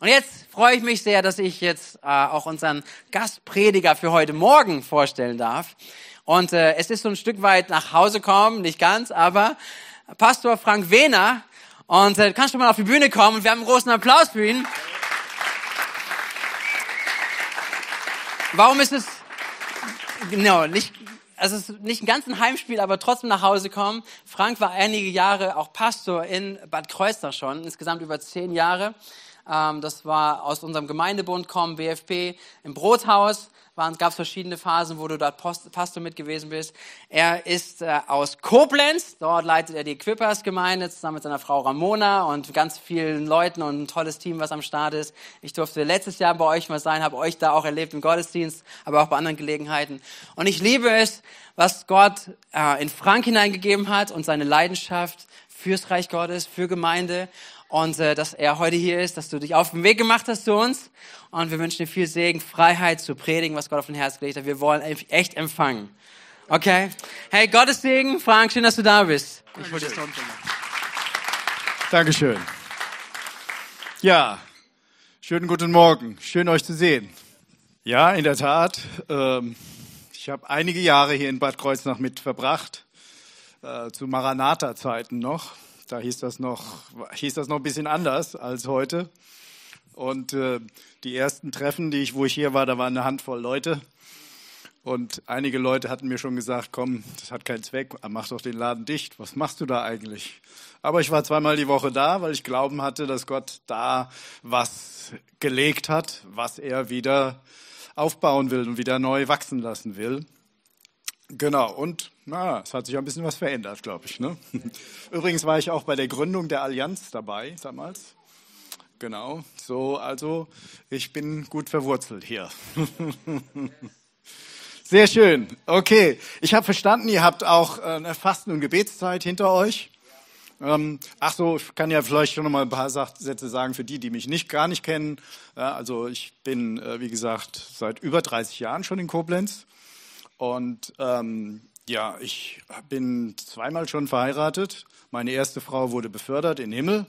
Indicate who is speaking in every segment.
Speaker 1: Und jetzt freue ich mich sehr, dass ich jetzt äh, auch unseren Gastprediger für heute Morgen vorstellen darf. Und äh, es ist so ein Stück weit nach Hause kommen, nicht ganz, aber Pastor Frank Wehner. Und äh, kannst du mal auf die Bühne kommen und wir haben einen großen Applaus für ihn. Warum ist es genau nicht also es ist nicht ein ganzen Heimspiel, aber trotzdem nach Hause kommen. Frank war einige Jahre auch Pastor in Bad Kreuznach schon, insgesamt über zehn Jahre. Ähm, das war aus unserem Gemeindebund kommen, BFP, im Brothaus gab es verschiedene Phasen, wo du dort Post, Pastor mit gewesen bist. Er ist äh, aus Koblenz, dort leitet er die Equippers-Gemeinde zusammen mit seiner Frau Ramona und ganz vielen Leuten und ein tolles Team, was am Start ist. Ich durfte letztes Jahr bei euch mal sein, habe euch da auch erlebt im Gottesdienst, aber auch bei anderen Gelegenheiten. Und ich liebe es, was Gott äh, in Frank hineingegeben hat und seine Leidenschaft fürs Reich Gottes, für Gemeinde und äh, dass er heute hier ist, dass du dich auf den Weg gemacht hast zu uns. Und wir wünschen dir viel Segen, Freiheit zu predigen, was Gott auf dein Herz gelegt hat. Wir wollen echt empfangen. Okay? Hey, Gottes Segen. Frank, schön, dass du da bist. Ich dir das
Speaker 2: Dankeschön. Ja, schönen guten Morgen. Schön, euch zu sehen. Ja, in der Tat. Ähm, ich habe einige Jahre hier in Bad Kreuznach mit verbracht, äh, zu Maranatha-Zeiten noch. Da hieß das noch, hieß das noch ein bisschen anders als heute. Und äh, die ersten Treffen, die ich, wo ich hier war, da waren eine Handvoll Leute. Und einige Leute hatten mir schon gesagt, komm, das hat keinen Zweck, mach doch den Laden dicht. Was machst du da eigentlich? Aber ich war zweimal die Woche da, weil ich glauben hatte, dass Gott da was gelegt hat, was er wieder aufbauen will und wieder neu wachsen lassen will. Genau, und na, es hat sich ein bisschen was verändert, glaube ich. Ne? Übrigens war ich auch bei der Gründung der Allianz dabei damals. Genau, so, also ich bin gut verwurzelt hier. Sehr schön. Okay, ich habe verstanden, ihr habt auch äh, eine Fasten- und Gebetszeit hinter euch. Ähm, ach so, ich kann ja vielleicht schon noch mal ein paar Sätze sagen für die, die mich nicht gar nicht kennen. Ja, also ich bin, äh, wie gesagt, seit über 30 Jahren schon in Koblenz und ähm, ja, ich bin zweimal schon verheiratet. Meine erste Frau wurde befördert in Himmel.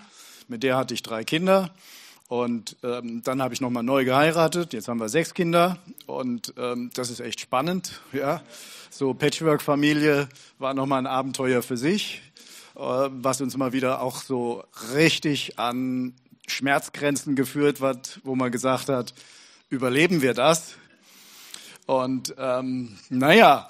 Speaker 2: Mit der hatte ich drei Kinder. Und ähm, dann habe ich nochmal neu geheiratet. Jetzt haben wir sechs Kinder. Und ähm, das ist echt spannend. Ja. So Patchwork-Familie war nochmal ein Abenteuer für sich, äh, was uns mal wieder auch so richtig an Schmerzgrenzen geführt hat, wo man gesagt hat, überleben wir das? Und ähm, naja,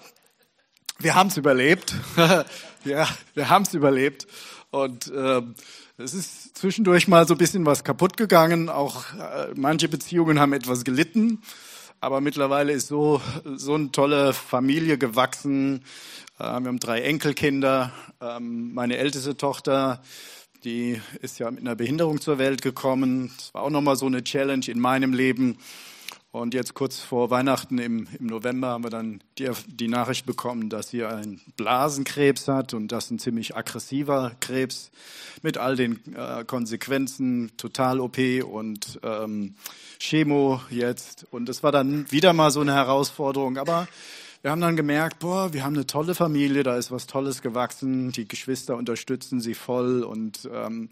Speaker 2: wir haben es überlebt. ja, wir haben es überlebt. Und ähm, es ist zwischendurch mal so ein bisschen was kaputt gegangen. Auch äh, manche Beziehungen haben etwas gelitten. Aber mittlerweile ist so, so eine tolle Familie gewachsen. Äh, wir haben drei Enkelkinder. Ähm, meine älteste Tochter, die ist ja mit einer Behinderung zur Welt gekommen. Das war auch nochmal so eine Challenge in meinem Leben. Und jetzt kurz vor Weihnachten im, im November haben wir dann die, die, Nachricht bekommen, dass sie einen Blasenkrebs hat und das ein ziemlich aggressiver Krebs mit all den äh, Konsequenzen, Total-OP und ähm, Chemo jetzt. Und das war dann wieder mal so eine Herausforderung. Aber wir haben dann gemerkt, boah, wir haben eine tolle Familie, da ist was Tolles gewachsen, die Geschwister unterstützen sie voll und ähm,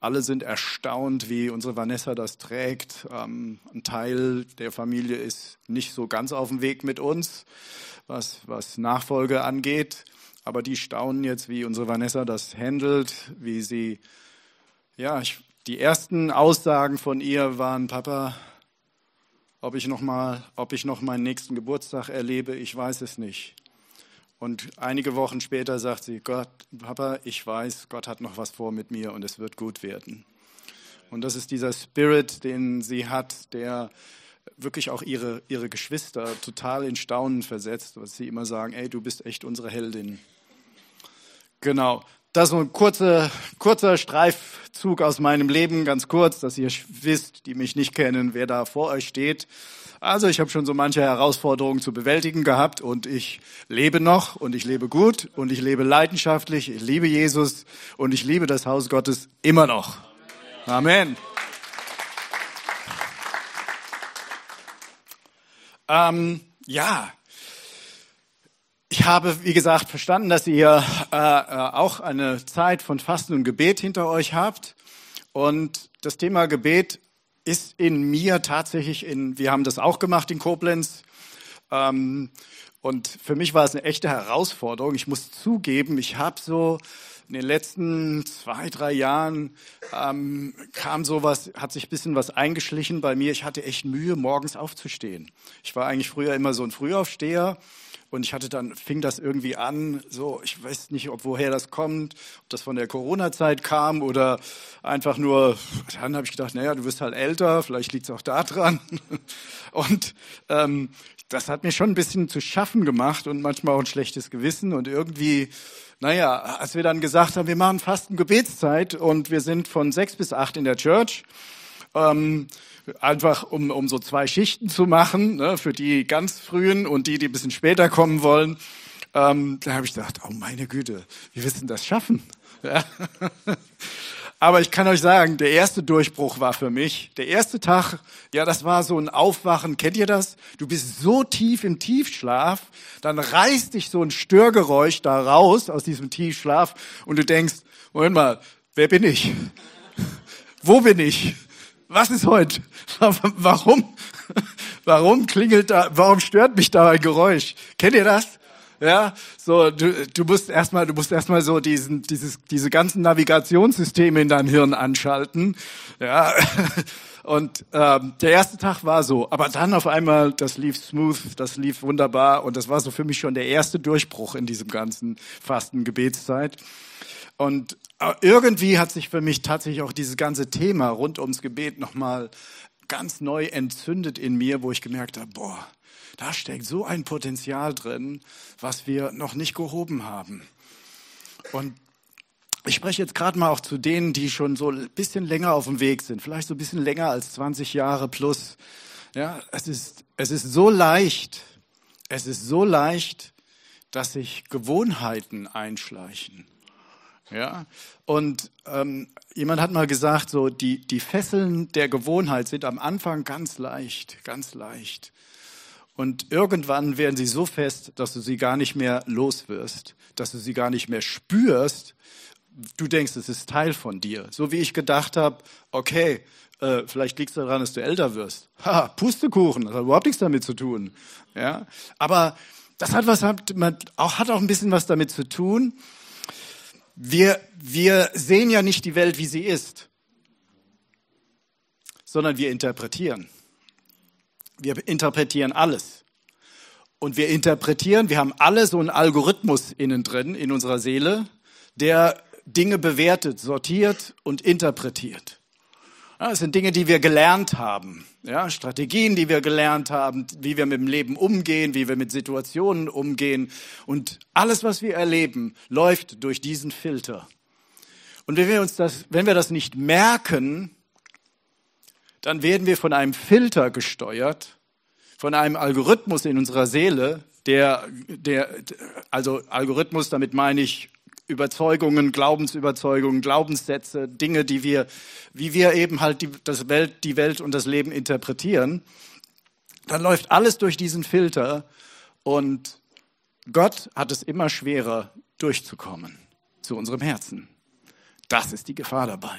Speaker 2: alle sind erstaunt, wie unsere Vanessa das trägt. Ähm, ein Teil der Familie ist nicht so ganz auf dem Weg mit uns, was, was Nachfolge angeht. Aber die staunen jetzt, wie unsere Vanessa das handelt, wie sie, ja, ich, die ersten Aussagen von ihr waren, Papa, ob ich noch mal, ob ich noch meinen nächsten Geburtstag erlebe, ich weiß es nicht. Und einige Wochen später sagt sie, Gott, Papa, ich weiß, Gott hat noch was vor mit mir und es wird gut werden. Und das ist dieser Spirit, den sie hat, der wirklich auch ihre, ihre Geschwister total in Staunen versetzt, was sie immer sagen, ey, du bist echt unsere Heldin. Genau. Das ist ein kurzer, kurzer Streifzug aus meinem Leben, ganz kurz, dass ihr wisst, die mich nicht kennen, wer da vor euch steht. Also ich habe schon so manche Herausforderungen zu bewältigen gehabt und ich lebe noch und ich lebe gut und ich lebe leidenschaftlich, ich liebe Jesus und ich liebe das Haus Gottes immer noch. Amen. Ähm, ja, ich habe, wie gesagt, verstanden, dass ihr äh, äh, auch eine Zeit von Fasten und Gebet hinter euch habt. Und das Thema Gebet ist in mir tatsächlich in, wir haben das auch gemacht in Koblenz. Ähm, und für mich war es eine echte Herausforderung. Ich muss zugeben, ich habe so in den letzten zwei, drei Jahren ähm, kam sowas, hat sich ein bisschen was eingeschlichen bei mir. Ich hatte echt Mühe, morgens aufzustehen. Ich war eigentlich früher immer so ein Frühaufsteher. Und ich hatte dann, fing das irgendwie an, so, ich weiß nicht, ob woher das kommt, ob das von der Corona-Zeit kam oder einfach nur, dann habe ich gedacht, naja, du wirst halt älter, vielleicht liegt es auch da dran. Und ähm, das hat mir schon ein bisschen zu schaffen gemacht und manchmal auch ein schlechtes Gewissen und irgendwie, naja, als wir dann gesagt haben, wir machen fast eine Gebetszeit und wir sind von sechs bis acht in der Church, ähm, einfach um, um so zwei Schichten zu machen, ne, für die ganz frühen und die, die ein bisschen später kommen wollen. Ähm, da habe ich gedacht, oh meine Güte, wie willst du das schaffen? Ja. Aber ich kann euch sagen, der erste Durchbruch war für mich. Der erste Tag, ja, das war so ein Aufwachen. Kennt ihr das? Du bist so tief im Tiefschlaf, dann reißt dich so ein Störgeräusch da raus aus diesem Tiefschlaf und du denkst, Moment mal, wer bin ich? Wo bin ich? Was ist heute? Warum? Warum klingelt da, warum stört mich da ein Geräusch? Kennt ihr das? Ja, so du, du musst erstmal, du musst erstmal so diesen, dieses, diese ganzen Navigationssysteme in deinem Hirn anschalten. Ja, und ähm, der erste Tag war so, aber dann auf einmal, das lief smooth, das lief wunderbar und das war so für mich schon der erste Durchbruch in diesem ganzen Fasten-Gebetszeit. Und äh, irgendwie hat sich für mich tatsächlich auch dieses ganze Thema rund ums Gebet nochmal ganz neu entzündet in mir, wo ich gemerkt habe, boah, da steckt so ein Potenzial drin, was wir noch nicht gehoben haben. Und ich spreche jetzt gerade mal auch zu denen, die schon so ein bisschen länger auf dem Weg sind, vielleicht so ein bisschen länger als 20 Jahre plus. Ja, es ist, es ist so leicht, es ist so leicht, dass sich Gewohnheiten einschleichen. Ja, und ähm, jemand hat mal gesagt, so die, die Fesseln der Gewohnheit sind am Anfang ganz leicht, ganz leicht. Und irgendwann werden sie so fest, dass du sie gar nicht mehr los wirst, dass du sie gar nicht mehr spürst. Du denkst, es ist Teil von dir. So wie ich gedacht habe, okay, äh, vielleicht liegt es daran, dass du älter wirst. Ha, Pustekuchen, das hat überhaupt nichts damit zu tun. Ja, aber das hat was hat, auch hat auch ein bisschen was damit zu tun. Wir wir sehen ja nicht die Welt, wie sie ist, sondern wir interpretieren. Wir interpretieren alles. Und wir interpretieren, wir haben alle so einen Algorithmus innen drin, in unserer Seele, der Dinge bewertet, sortiert und interpretiert. Ja, das sind Dinge, die wir gelernt haben. Ja, Strategien, die wir gelernt haben, wie wir mit dem Leben umgehen, wie wir mit Situationen umgehen. Und alles, was wir erleben, läuft durch diesen Filter. Und wenn wir uns das, wenn wir das nicht merken, dann werden wir von einem Filter gesteuert, von einem Algorithmus in unserer Seele, der, der, also Algorithmus, damit meine ich Überzeugungen, Glaubensüberzeugungen, Glaubenssätze, Dinge, die wir, wie wir eben halt die, das Welt, die Welt und das Leben interpretieren, dann läuft alles durch diesen Filter und Gott hat es immer schwerer durchzukommen zu unserem Herzen. Das ist die Gefahr dabei.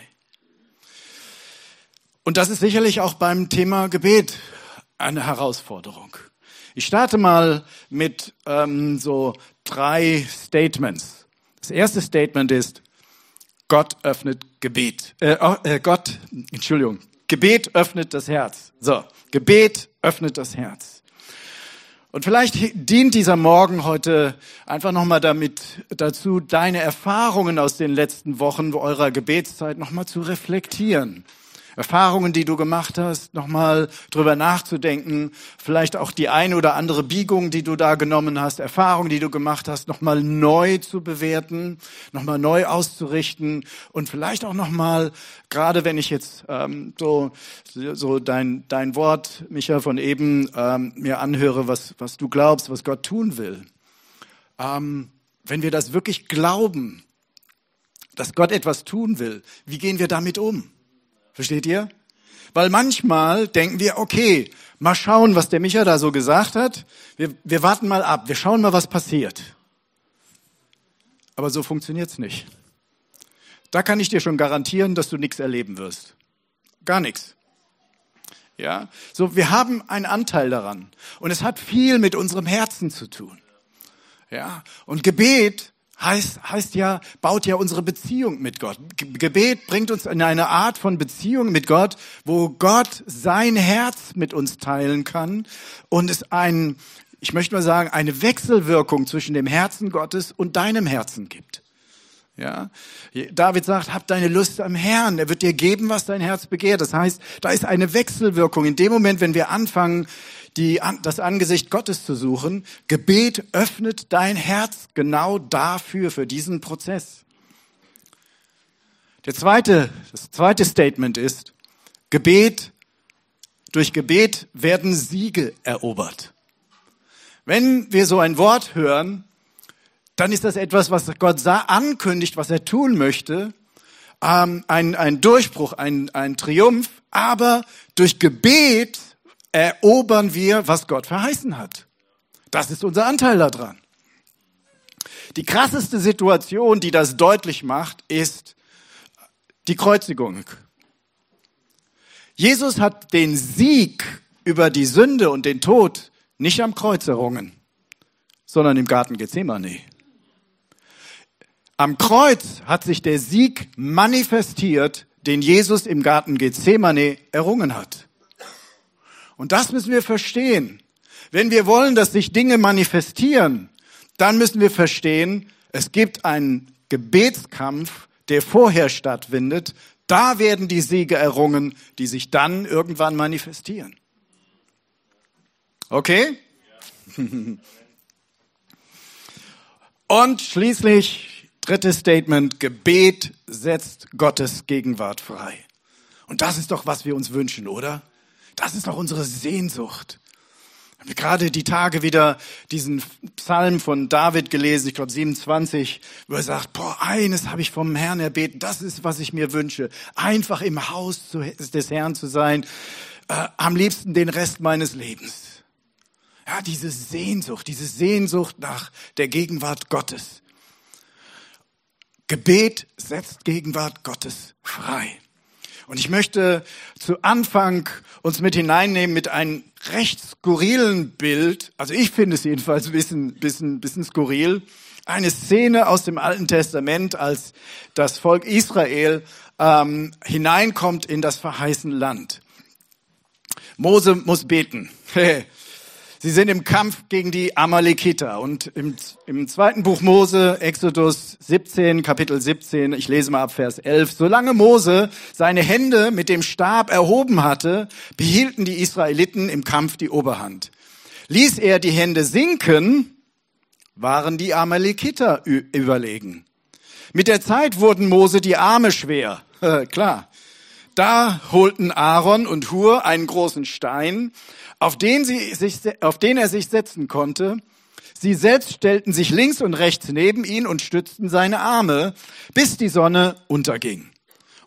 Speaker 2: Und das ist sicherlich auch beim Thema Gebet eine Herausforderung. Ich starte mal mit ähm, so drei Statements. Das erste Statement ist, Gott öffnet Gebet. Äh, oh, äh, Gott, Entschuldigung, Gebet öffnet das Herz. So, Gebet öffnet das Herz. Und vielleicht dient dieser Morgen heute einfach nochmal damit dazu, deine Erfahrungen aus den letzten Wochen eurer Gebetszeit nochmal zu reflektieren. Erfahrungen, die du gemacht hast, nochmal drüber nachzudenken, vielleicht auch die eine oder andere Biegung, die du da genommen hast, Erfahrungen, die du gemacht hast, nochmal neu zu bewerten, nochmal neu auszurichten und vielleicht auch nochmal, gerade wenn ich jetzt ähm, so, so dein, dein Wort, Micha, von eben ähm, mir anhöre, was, was du glaubst, was Gott tun will. Ähm, wenn wir das wirklich glauben, dass Gott etwas tun will, wie gehen wir damit um? Versteht ihr? Weil manchmal denken wir, okay, mal schauen, was der Micha da so gesagt hat. Wir, wir warten mal ab, wir schauen mal, was passiert. Aber so funktioniert's nicht. Da kann ich dir schon garantieren, dass du nichts erleben wirst. Gar nichts. Ja, so wir haben einen Anteil daran und es hat viel mit unserem Herzen zu tun. Ja, und Gebet heißt, heißt ja, baut ja unsere Beziehung mit Gott. Gebet bringt uns in eine Art von Beziehung mit Gott, wo Gott sein Herz mit uns teilen kann und es ein, ich möchte mal sagen, eine Wechselwirkung zwischen dem Herzen Gottes und deinem Herzen gibt. Ja, David sagt, hab deine Lust am Herrn. Er wird dir geben, was dein Herz begehrt. Das heißt, da ist eine Wechselwirkung. In dem Moment, wenn wir anfangen, die, das Angesicht Gottes zu suchen, Gebet öffnet dein Herz genau dafür, für diesen Prozess. Der zweite, das zweite Statement ist, Gebet, durch Gebet werden Siege erobert. Wenn wir so ein Wort hören, dann ist das etwas, was Gott ankündigt, was er tun möchte. Ähm, ein, ein Durchbruch, ein, ein Triumph. Aber durch Gebet erobern wir, was Gott verheißen hat. Das ist unser Anteil daran. Die krasseste Situation, die das deutlich macht, ist die Kreuzigung. Jesus hat den Sieg über die Sünde und den Tod nicht am Kreuz errungen, sondern im Garten Gethsemane. Am Kreuz hat sich der Sieg manifestiert, den Jesus im Garten Gethsemane errungen hat. Und das müssen wir verstehen. Wenn wir wollen, dass sich Dinge manifestieren, dann müssen wir verstehen, es gibt einen Gebetskampf, der vorher stattfindet. Da werden die Siege errungen, die sich dann irgendwann manifestieren. Okay? Und schließlich Drittes Statement, Gebet setzt Gottes Gegenwart frei. Und das ist doch, was wir uns wünschen, oder? Das ist doch unsere Sehnsucht. Ich habe gerade die Tage wieder diesen Psalm von David gelesen, ich glaube 27, wo er sagt, boah, eines habe ich vom Herrn erbeten, das ist, was ich mir wünsche. Einfach im Haus des Herrn zu sein, äh, am liebsten den Rest meines Lebens. Ja, diese Sehnsucht, diese Sehnsucht nach der Gegenwart Gottes. Gebet setzt Gegenwart Gottes frei. Und ich möchte zu Anfang uns mit hineinnehmen mit einem recht skurrilen Bild. Also ich finde es jedenfalls ein bisschen, bisschen, bisschen skurril. Eine Szene aus dem Alten Testament, als das Volk Israel ähm, hineinkommt in das verheißene Land. Mose muss beten. Sie sind im Kampf gegen die Amalekiter. Und im, im zweiten Buch Mose, Exodus 17, Kapitel 17, ich lese mal ab Vers 11. Solange Mose seine Hände mit dem Stab erhoben hatte, behielten die Israeliten im Kampf die Oberhand. Ließ er die Hände sinken, waren die Amalekiter überlegen. Mit der Zeit wurden Mose die Arme schwer. Klar. Da holten Aaron und Hur einen großen Stein auf den, sie sich, auf den er sich setzen konnte. Sie selbst stellten sich links und rechts neben ihn und stützten seine Arme, bis die Sonne unterging.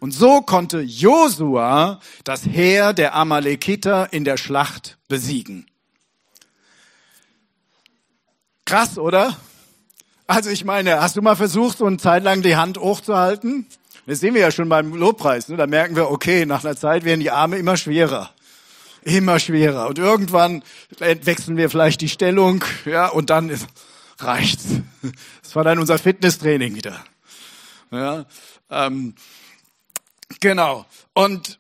Speaker 2: Und so konnte Josua das Heer der Amalekiter in der Schlacht besiegen. Krass, oder? Also ich meine, hast du mal versucht, so eine Zeit lang die Hand hochzuhalten? Das sehen wir ja schon beim Lobpreis. Ne? Da merken wir, okay, nach einer Zeit werden die Arme immer schwerer immer schwerer. Und irgendwann wechseln wir vielleicht die Stellung, ja, und dann ist, reicht's. Das war dann unser Fitnesstraining wieder. Ja, ähm, genau. Und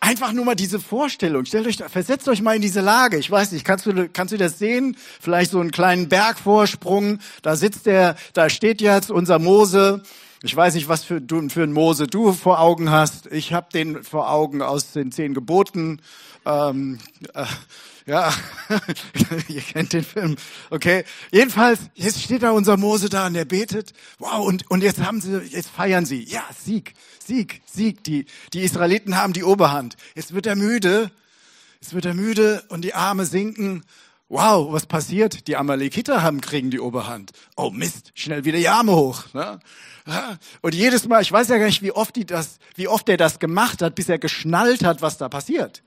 Speaker 2: einfach nur mal diese Vorstellung. Stellt euch, versetzt euch mal in diese Lage. Ich weiß nicht, kannst du, kannst du das sehen? Vielleicht so einen kleinen Bergvorsprung. Da sitzt der, da steht jetzt unser Mose. Ich weiß nicht, was für, du, für ein Mose du vor Augen hast. Ich habe den vor Augen aus den zehn Geboten. Ähm, äh, ja, ihr kennt den Film. Okay, jedenfalls jetzt steht da unser Mose da und er betet. Wow und und jetzt haben sie, jetzt feiern sie. Ja, Sieg, Sieg, Sieg. Die die Israeliten haben die Oberhand. Jetzt wird er müde. Jetzt wird er müde und die Arme sinken. Wow, was passiert? Die Amalekiter haben kriegen die Oberhand. Oh Mist, schnell wieder die Arme hoch. Ne? Und jedes Mal, ich weiß ja gar nicht, wie oft, die das, wie oft er das gemacht hat, bis er geschnallt hat, was da passiert.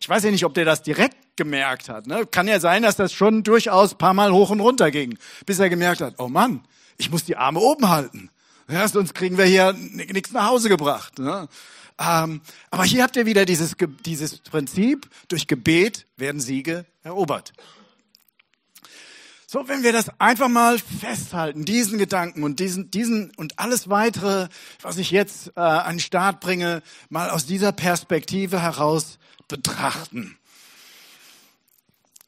Speaker 2: Ich weiß ja nicht, ob der das direkt gemerkt hat. Ne? Kann ja sein, dass das schon durchaus paar Mal hoch und runter ging, bis er gemerkt hat, oh Mann, ich muss die Arme oben halten. Ja, sonst kriegen wir hier nichts nach Hause gebracht. Ne? Ähm, aber hier habt ihr wieder dieses, dieses Prinzip, durch Gebet werden Siege erobert. So, wenn wir das einfach mal festhalten, diesen Gedanken und diesen, diesen und alles weitere, was ich jetzt äh, an den Start bringe, mal aus dieser Perspektive heraus betrachten.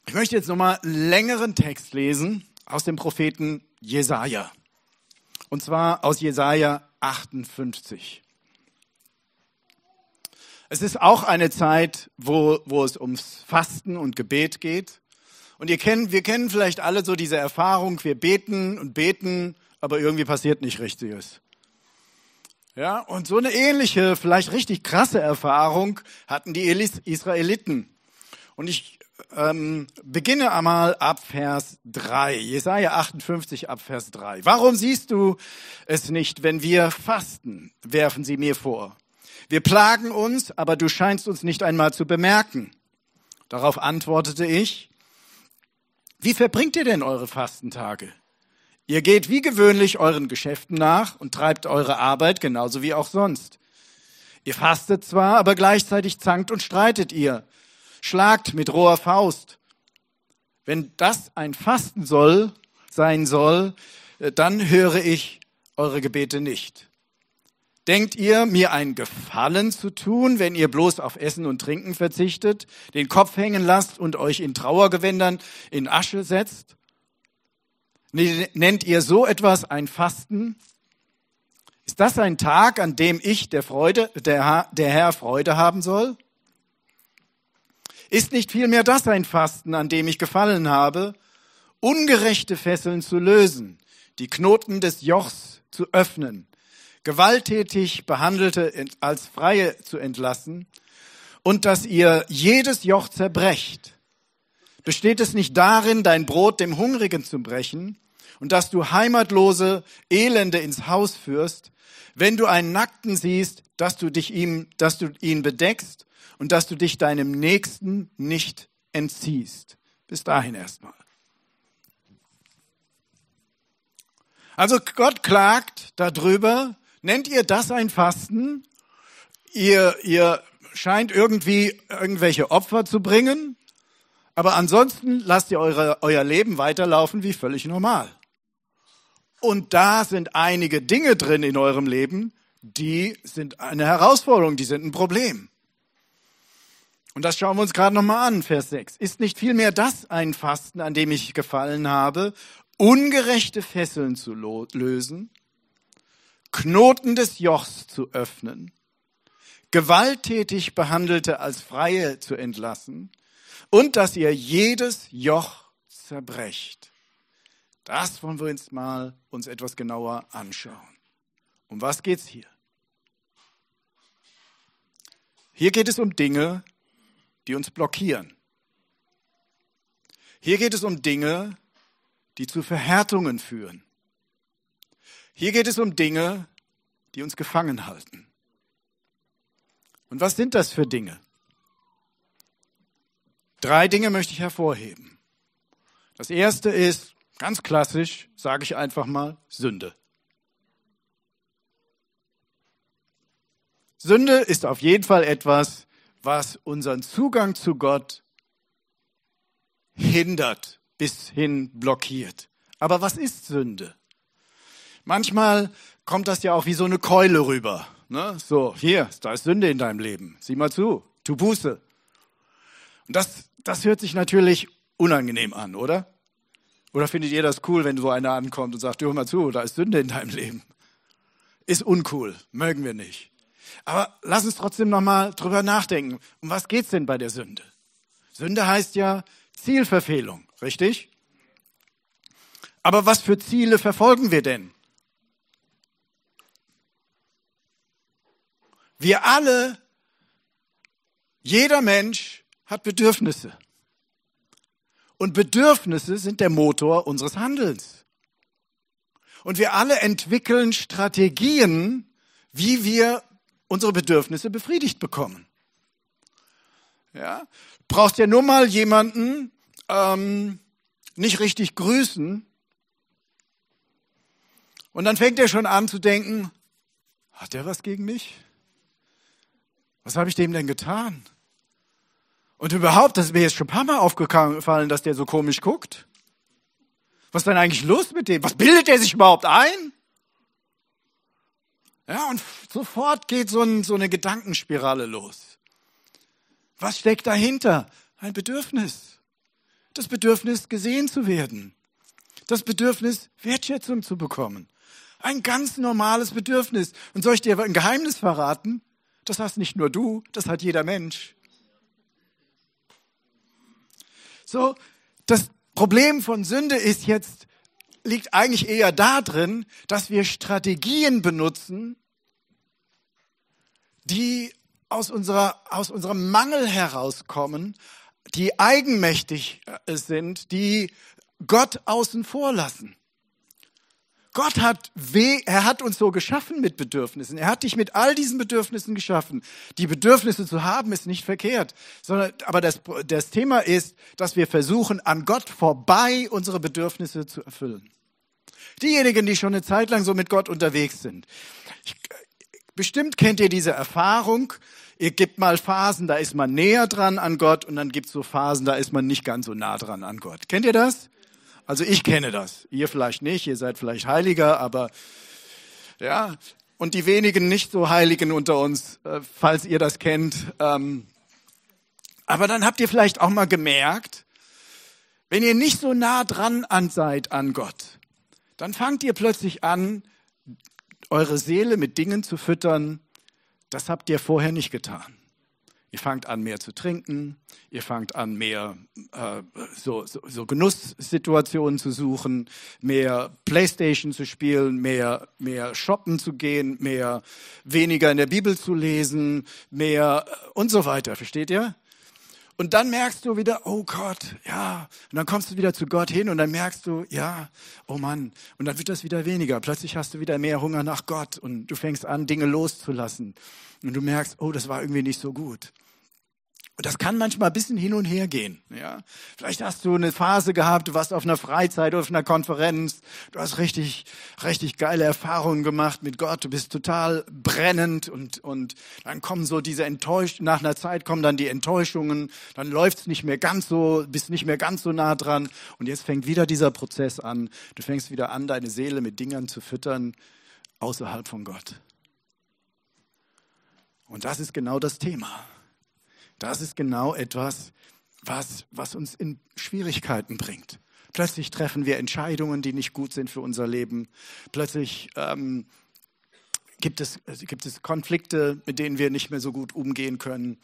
Speaker 2: Ich möchte jetzt nochmal einen längeren Text lesen aus dem Propheten Jesaja. Und zwar aus Jesaja 58. Es ist auch eine Zeit, wo, wo es ums Fasten und Gebet geht. Und ihr kennt, wir kennen vielleicht alle so diese Erfahrung, wir beten und beten, aber irgendwie passiert nicht Richtiges. Ja, und so eine ähnliche, vielleicht richtig krasse Erfahrung hatten die Israeliten. Und ich ähm, beginne einmal ab Vers 3. Jesaja 58 ab Vers 3. Warum siehst du es nicht, wenn wir fasten? Werfen sie mir vor. Wir plagen uns, aber du scheinst uns nicht einmal zu bemerken. Darauf antwortete ich, wie verbringt ihr denn eure Fastentage? Ihr geht wie gewöhnlich euren Geschäften nach und treibt eure Arbeit genauso wie auch sonst. Ihr fastet zwar, aber gleichzeitig zankt und streitet ihr. Schlagt mit roher Faust. Wenn das ein Fasten soll, sein soll, äh, dann höre ich eure Gebete nicht. Denkt ihr, mir einen Gefallen zu tun, wenn ihr bloß auf Essen und Trinken verzichtet, den Kopf hängen lasst und euch in Trauergewändern in Asche setzt? Nennt ihr so etwas ein Fasten? Ist das ein Tag, an dem ich, der, Freude, der, der Herr, Freude haben soll? Ist nicht vielmehr das ein Fasten, an dem ich gefallen habe, ungerechte Fesseln zu lösen, die Knoten des Jochs zu öffnen, gewalttätig Behandelte als Freie zu entlassen und dass ihr jedes Joch zerbrecht? Besteht es nicht darin, dein Brot dem Hungrigen zu brechen und dass du heimatlose Elende ins Haus führst, wenn du einen Nackten siehst, dass du dich ihm, dass du ihn bedeckst und dass du dich deinem Nächsten nicht entziehst? Bis dahin erstmal. Also Gott klagt darüber, Nennt ihr das ein Fasten? Ihr, ihr scheint irgendwie irgendwelche Opfer zu bringen, aber ansonsten lasst ihr eure, euer Leben weiterlaufen wie völlig normal. Und da sind einige Dinge drin in eurem Leben, die sind eine Herausforderung, die sind ein Problem. Und das schauen wir uns gerade nochmal an, Vers 6. Ist nicht vielmehr das ein Fasten, an dem ich gefallen habe, ungerechte Fesseln zu lösen Knoten des Jochs zu öffnen, gewalttätig Behandelte als Freie zu entlassen und dass ihr jedes Joch zerbrecht. Das wollen wir uns mal uns etwas genauer anschauen. Um was geht's hier? Hier geht es um Dinge, die uns blockieren. Hier geht es um Dinge, die zu Verhärtungen führen. Hier geht es um Dinge, die uns gefangen halten. Und was sind das für Dinge? Drei Dinge möchte ich hervorheben. Das erste ist, ganz klassisch, sage ich einfach mal, Sünde. Sünde ist auf jeden Fall etwas, was unseren Zugang zu Gott hindert, bis hin blockiert. Aber was ist Sünde? Manchmal kommt das ja auch wie so eine Keule rüber. Ne? So, hier, da ist Sünde in deinem Leben. Sieh mal zu, tu Buße. Und das, das hört sich natürlich unangenehm an, oder? Oder findet ihr das cool, wenn so einer ankommt und sagt, hör mal zu, da ist Sünde in deinem Leben? Ist uncool, mögen wir nicht. Aber lass uns trotzdem nochmal drüber nachdenken. Um was geht's denn bei der Sünde? Sünde heißt ja Zielverfehlung, richtig? Aber was für Ziele verfolgen wir denn? Wir alle, jeder Mensch hat Bedürfnisse. Und Bedürfnisse sind der Motor unseres Handelns. Und wir alle entwickeln Strategien, wie wir unsere Bedürfnisse befriedigt bekommen. Ja, brauchst ja nur mal jemanden ähm, nicht richtig grüßen und dann fängt er schon an zu denken, hat der was gegen mich? Was habe ich dem denn getan? Und überhaupt, das ist mir jetzt schon ein paar Mal aufgefallen, dass der so komisch guckt. Was ist denn eigentlich los mit dem? Was bildet der sich überhaupt ein? Ja, und sofort geht so, ein, so eine Gedankenspirale los. Was steckt dahinter? Ein Bedürfnis. Das Bedürfnis, gesehen zu werden. Das Bedürfnis, Wertschätzung zu bekommen. Ein ganz normales Bedürfnis. Und soll ich dir ein Geheimnis verraten? Das hast nicht nur du, das hat jeder Mensch. So, das Problem von Sünde ist jetzt, liegt eigentlich eher darin, dass wir Strategien benutzen, die aus, unserer, aus unserem Mangel herauskommen, die eigenmächtig äh, sind, die Gott außen vor lassen. Gott hat weh, er hat uns so geschaffen mit Bedürfnissen. Er hat dich mit all diesen Bedürfnissen geschaffen. Die Bedürfnisse zu haben ist nicht verkehrt, sondern, aber das, das Thema ist, dass wir versuchen, an Gott vorbei unsere Bedürfnisse zu erfüllen. Diejenigen, die schon eine Zeit lang so mit Gott unterwegs sind. Ich, bestimmt kennt ihr diese Erfahrung. Ihr gibt mal Phasen, da ist man näher dran an Gott und dann gibt es so Phasen, da ist man nicht ganz so nah dran an Gott. Kennt ihr das? Also ich kenne das. Ihr vielleicht nicht, ihr seid vielleicht Heiliger, aber ja. Und die wenigen nicht so Heiligen unter uns, äh, falls ihr das kennt. Ähm, aber dann habt ihr vielleicht auch mal gemerkt, wenn ihr nicht so nah dran an seid an Gott, dann fangt ihr plötzlich an, eure Seele mit Dingen zu füttern, das habt ihr vorher nicht getan. Ihr fangt an, mehr zu trinken, ihr fangt an, mehr äh, so, so, so Genusssituationen zu suchen, mehr Playstation zu spielen, mehr, mehr shoppen zu gehen, mehr weniger in der Bibel zu lesen, mehr äh, und so weiter. Versteht ihr? Und dann merkst du wieder, oh Gott, ja. Und dann kommst du wieder zu Gott hin und dann merkst du, ja, oh Mann. Und dann wird das wieder weniger. Plötzlich hast du wieder mehr Hunger nach Gott und du fängst an, Dinge loszulassen. Und du merkst, oh, das war irgendwie nicht so gut. Und das kann manchmal ein bisschen hin und her gehen. Ja? Vielleicht hast du eine Phase gehabt, du warst auf einer Freizeit, auf einer Konferenz, du hast richtig, richtig geile Erfahrungen gemacht mit Gott, du bist total brennend und, und dann kommen so diese Enttäuschungen, nach einer Zeit kommen dann die Enttäuschungen, dann läuft's nicht mehr ganz so, bist nicht mehr ganz so nah dran und jetzt fängt wieder dieser Prozess an. Du fängst wieder an, deine Seele mit Dingern zu füttern außerhalb von Gott. Und das ist genau das Thema. Das ist genau etwas, was, was uns in Schwierigkeiten bringt. Plötzlich treffen wir Entscheidungen, die nicht gut sind für unser Leben. Plötzlich ähm, gibt es, gibt es Konflikte, mit denen wir nicht mehr so gut umgehen können.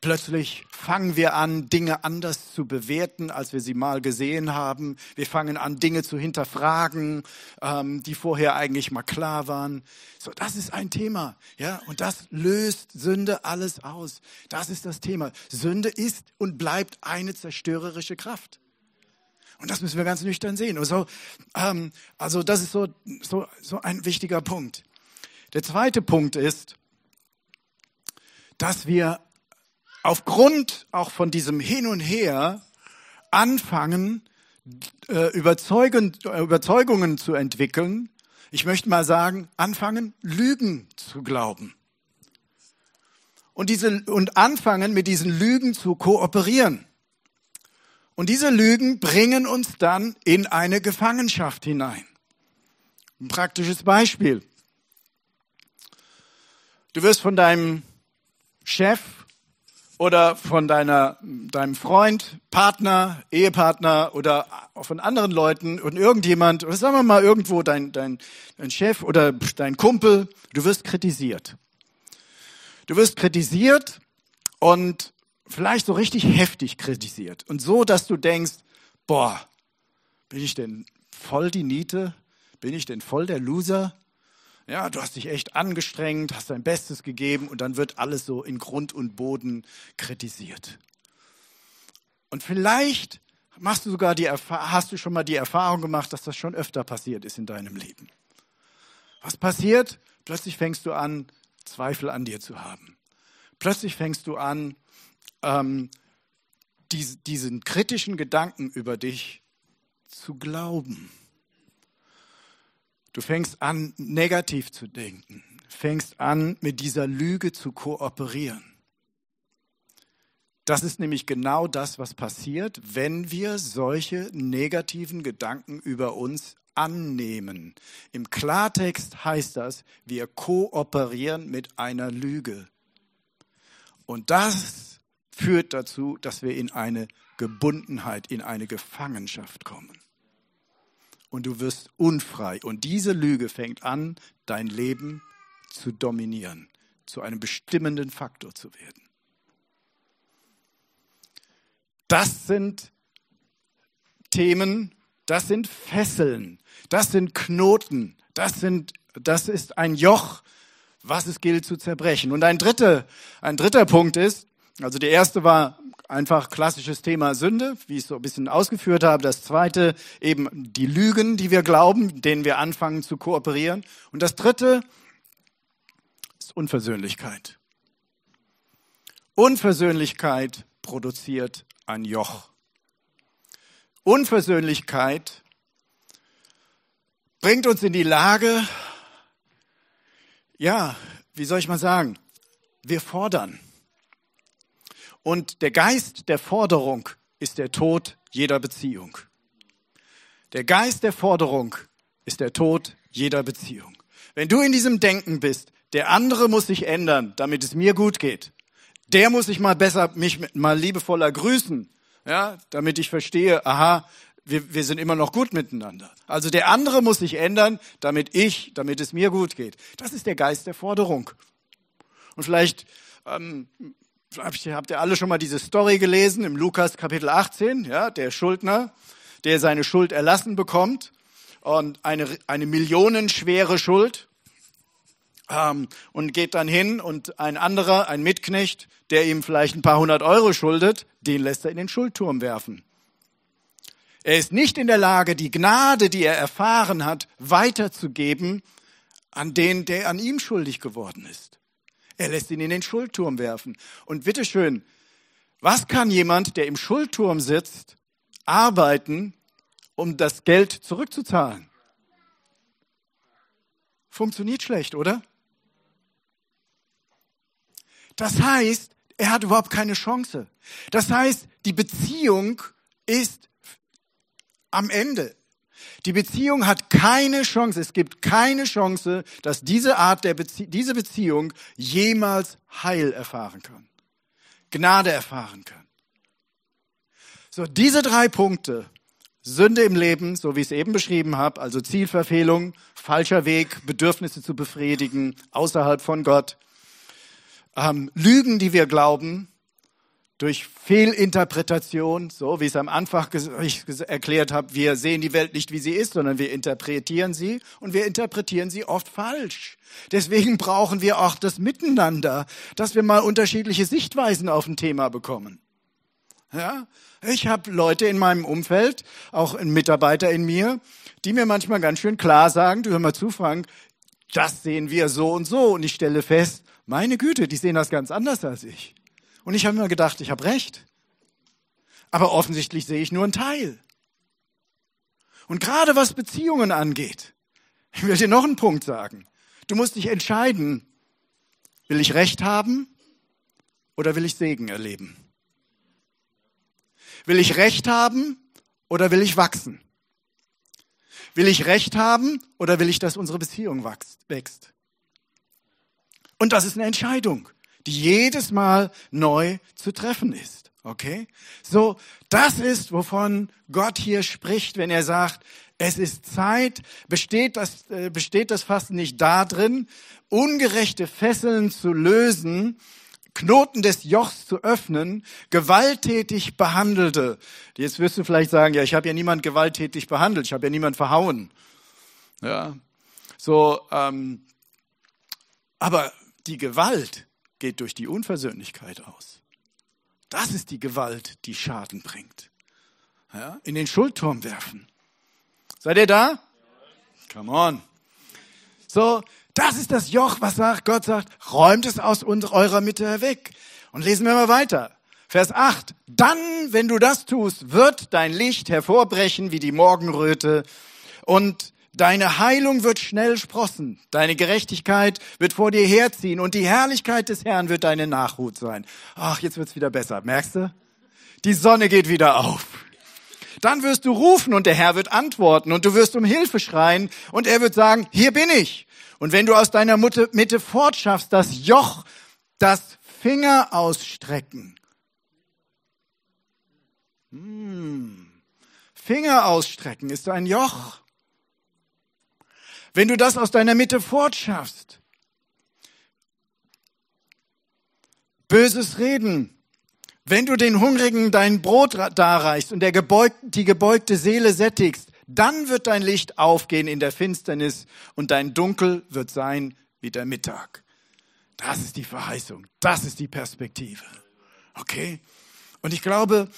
Speaker 2: Plötzlich fangen wir an, Dinge anders zu bewerten, als wir sie mal gesehen haben. Wir fangen an, Dinge zu hinterfragen, ähm, die vorher eigentlich mal klar waren. So, das ist ein Thema, ja, und das löst Sünde alles aus. Das ist das Thema. Sünde ist und bleibt eine zerstörerische Kraft. Und das müssen wir ganz nüchtern sehen. Und so, ähm, also das ist so, so, so ein wichtiger Punkt. Der zweite Punkt ist, dass wir aufgrund auch von diesem Hin und Her anfangen, äh, Überzeugungen zu entwickeln. Ich möchte mal sagen, anfangen, Lügen zu glauben. Und, diese, und anfangen, mit diesen Lügen zu kooperieren. Und diese Lügen bringen uns dann in eine Gefangenschaft hinein. Ein praktisches Beispiel. Du wirst von deinem Chef oder von deiner, deinem Freund, Partner, Ehepartner oder von anderen Leuten und irgendjemand, oder sagen wir mal irgendwo dein, dein, dein Chef oder dein Kumpel, du wirst kritisiert. Du wirst kritisiert und vielleicht so richtig heftig kritisiert. Und so, dass du denkst, boah, bin ich denn voll die Niete? Bin ich denn voll der Loser? Ja, du hast dich echt angestrengt, hast dein Bestes gegeben und dann wird alles so in Grund und Boden kritisiert. Und vielleicht machst du sogar die hast du schon mal die Erfahrung gemacht, dass das schon öfter passiert ist in deinem Leben. Was passiert? Plötzlich fängst du an, Zweifel an dir zu haben. Plötzlich fängst du an, ähm, die, diesen kritischen Gedanken über dich zu glauben. Du fängst an, negativ zu denken, fängst an, mit dieser Lüge zu kooperieren. Das ist nämlich genau das, was passiert, wenn wir solche negativen Gedanken über uns annehmen. Im Klartext heißt das, wir kooperieren mit einer Lüge. Und das führt dazu, dass wir in eine Gebundenheit, in eine Gefangenschaft kommen. Und du wirst unfrei. Und diese Lüge fängt an, dein Leben zu dominieren, zu einem bestimmenden Faktor zu werden. Das sind Themen, das sind Fesseln, das sind Knoten, das, sind, das ist ein Joch, was es gilt zu zerbrechen. Und ein dritter, ein dritter Punkt ist, also der erste war einfach klassisches Thema Sünde, wie ich es so ein bisschen ausgeführt habe. Das zweite eben die Lügen, die wir glauben, denen wir anfangen zu kooperieren. Und das dritte ist Unversöhnlichkeit. Unversöhnlichkeit produziert ein Joch. Unversöhnlichkeit bringt uns in die Lage, ja, wie soll ich mal sagen, wir fordern. Und der Geist der Forderung ist der Tod jeder Beziehung. Der Geist der Forderung ist der Tod jeder Beziehung. Wenn du in diesem Denken bist, der andere muss sich ändern, damit es mir gut geht. Der muss sich mal besser, mich mal liebevoller grüßen, ja, damit ich verstehe, aha, wir, wir sind immer noch gut miteinander. Also der andere muss sich ändern, damit ich, damit es mir gut geht. Das ist der Geist der Forderung. Und vielleicht ähm, habt ihr alle schon mal diese Story gelesen im Lukas Kapitel 18, ja, der Schuldner, der seine Schuld erlassen bekommt und eine, eine millionenschwere Schuld ähm, und geht dann hin und ein anderer, ein Mitknecht, der ihm vielleicht ein paar hundert Euro schuldet, den lässt er in den Schuldturm werfen. Er ist nicht in der Lage, die Gnade, die er erfahren hat, weiterzugeben an den, der an ihm schuldig geworden ist. Er lässt ihn in den Schuldturm werfen. Und bitteschön, was kann jemand, der im Schuldturm sitzt, arbeiten, um das Geld zurückzuzahlen? Funktioniert schlecht, oder? Das heißt, er hat überhaupt keine Chance. Das heißt, die Beziehung ist am Ende. Die Beziehung hat keine Chance, es gibt keine Chance, dass diese Art der Bezie diese Beziehung jemals Heil erfahren kann, Gnade erfahren kann. So, diese drei Punkte, Sünde im Leben, so wie ich es eben beschrieben habe, also Zielverfehlung, falscher Weg, Bedürfnisse zu befriedigen, außerhalb von Gott, ähm, Lügen, die wir glauben, durch Fehlinterpretation, so wie ich es am Anfang erklärt habe, wir sehen die Welt nicht, wie sie ist, sondern wir interpretieren sie und wir interpretieren sie oft falsch. Deswegen brauchen wir auch das Miteinander, dass wir mal unterschiedliche Sichtweisen auf ein Thema bekommen. Ja, ich habe Leute in meinem Umfeld, auch ein Mitarbeiter in mir, die mir manchmal ganz schön klar sagen, du hör mal zu, Frank, das sehen wir so und so. Und ich stelle fest, meine Güte, die sehen das ganz anders als ich. Und ich habe mir gedacht, ich habe recht. Aber offensichtlich sehe ich nur einen Teil. Und gerade was Beziehungen angeht, ich will dir noch einen Punkt sagen. Du musst dich entscheiden, will ich Recht haben oder will ich Segen erleben? Will ich Recht haben oder will ich wachsen? Will ich Recht haben oder will ich, dass unsere Beziehung wächst? Und das ist eine Entscheidung die jedes Mal neu zu treffen ist. Okay? So, das ist, wovon Gott hier spricht, wenn er sagt, es ist Zeit, besteht das, äh, besteht das Fasten nicht darin, ungerechte Fesseln zu lösen, Knoten des Jochs zu öffnen, gewalttätig Behandelte. Jetzt wirst du vielleicht sagen, ja, ich habe ja niemand gewalttätig behandelt, ich habe ja niemand verhauen. Ja, so, ähm, aber die Gewalt, geht durch die Unversöhnlichkeit aus. Das ist die Gewalt, die Schaden bringt. Ja, in den Schuldturm werfen. Seid ihr da? Come on. So, das ist das Joch, was sagt, Gott sagt, räumt es aus eurer Mitte weg. Und lesen wir mal weiter. Vers 8. Dann, wenn du das tust, wird dein Licht hervorbrechen wie die Morgenröte und Deine Heilung wird schnell sprossen. Deine Gerechtigkeit wird vor dir herziehen und die Herrlichkeit des Herrn wird deine Nachhut sein. Ach, jetzt wird's wieder besser. Merkst du? Die Sonne geht wieder auf. Dann wirst du rufen und der Herr wird antworten und du wirst um Hilfe schreien und er wird sagen, hier bin ich. Und wenn du aus deiner Mitte fortschaffst, das Joch, das Finger ausstrecken. Hm. Finger ausstrecken ist ein Joch. Wenn du das aus deiner Mitte fortschaffst, böses Reden, wenn du den Hungrigen dein Brot darreichst und der gebeug, die gebeugte Seele sättigst, dann wird dein Licht aufgehen in der Finsternis und dein Dunkel wird sein wie der Mittag. Das ist die Verheißung. Das ist die Perspektive. Okay? Und ich glaube,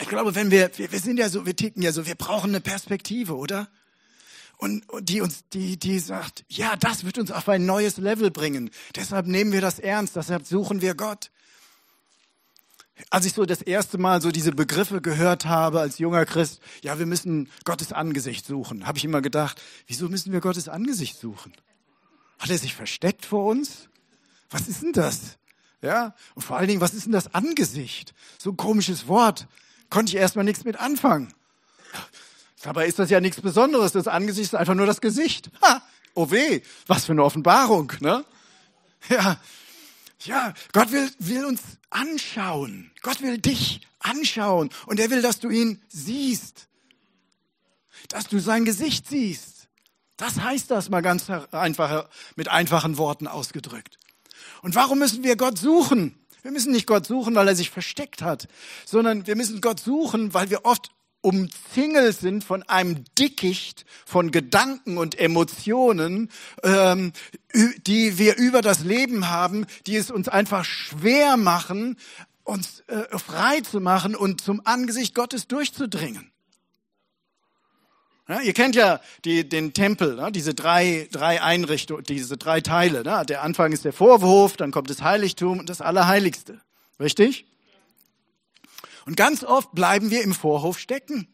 Speaker 2: ich glaube, wenn wir, wir, wir sind ja so, wir ticken ja so, wir brauchen eine Perspektive, oder? Und, und die uns, die, die sagt, ja, das wird uns auf ein neues Level bringen. Deshalb nehmen wir das ernst, deshalb suchen wir Gott. Als ich so das erste Mal so diese Begriffe gehört habe als junger Christ, ja, wir müssen Gottes Angesicht suchen, habe ich immer gedacht, wieso müssen wir Gottes Angesicht suchen? Hat er sich versteckt vor uns? Was ist denn das? Ja, und vor allen Dingen, was ist denn das Angesicht? So ein komisches Wort. Konnte ich erstmal nichts mit anfangen. Dabei ist das ja nichts Besonderes. Das Angesicht ist einfach nur das Gesicht. Ha, oh weh, was für eine Offenbarung, ne? Ja, ja, Gott will, will uns anschauen. Gott will dich anschauen. Und er will, dass du ihn siehst. Dass du sein Gesicht siehst. Das heißt das mal ganz einfach, mit einfachen Worten ausgedrückt. Und warum müssen wir Gott suchen? Wir müssen nicht Gott suchen, weil er sich versteckt hat, sondern wir müssen Gott suchen, weil wir oft umzingelt sind von einem Dickicht von Gedanken und Emotionen, ähm, die wir über das Leben haben, die es uns einfach schwer machen, uns äh, frei zu machen und zum Angesicht Gottes durchzudringen. Ja, ihr kennt ja die, den Tempel, ne? diese drei, drei Einrichtungen, diese drei Teile. Ne? Der Anfang ist der Vorhof, dann kommt das Heiligtum und das Allerheiligste. Richtig? Und ganz oft bleiben wir im Vorhof stecken.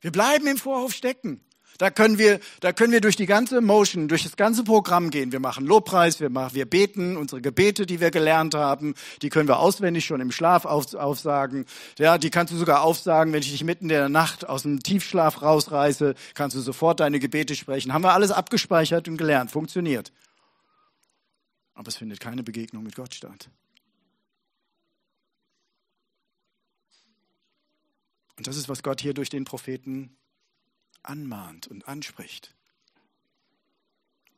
Speaker 2: Wir bleiben im Vorhof stecken. Da können wir, da können wir durch die ganze Motion, durch das ganze Programm gehen. Wir machen Lobpreis, wir machen, wir beten, unsere Gebete, die wir gelernt haben, die können wir auswendig schon im Schlaf auf, aufsagen. Ja, die kannst du sogar aufsagen, wenn ich dich mitten in der Nacht aus dem Tiefschlaf rausreiße, kannst du sofort deine Gebete sprechen. Haben wir alles abgespeichert und gelernt. Funktioniert. Aber es findet keine Begegnung mit Gott statt. Und das ist, was Gott hier durch den Propheten anmahnt und anspricht.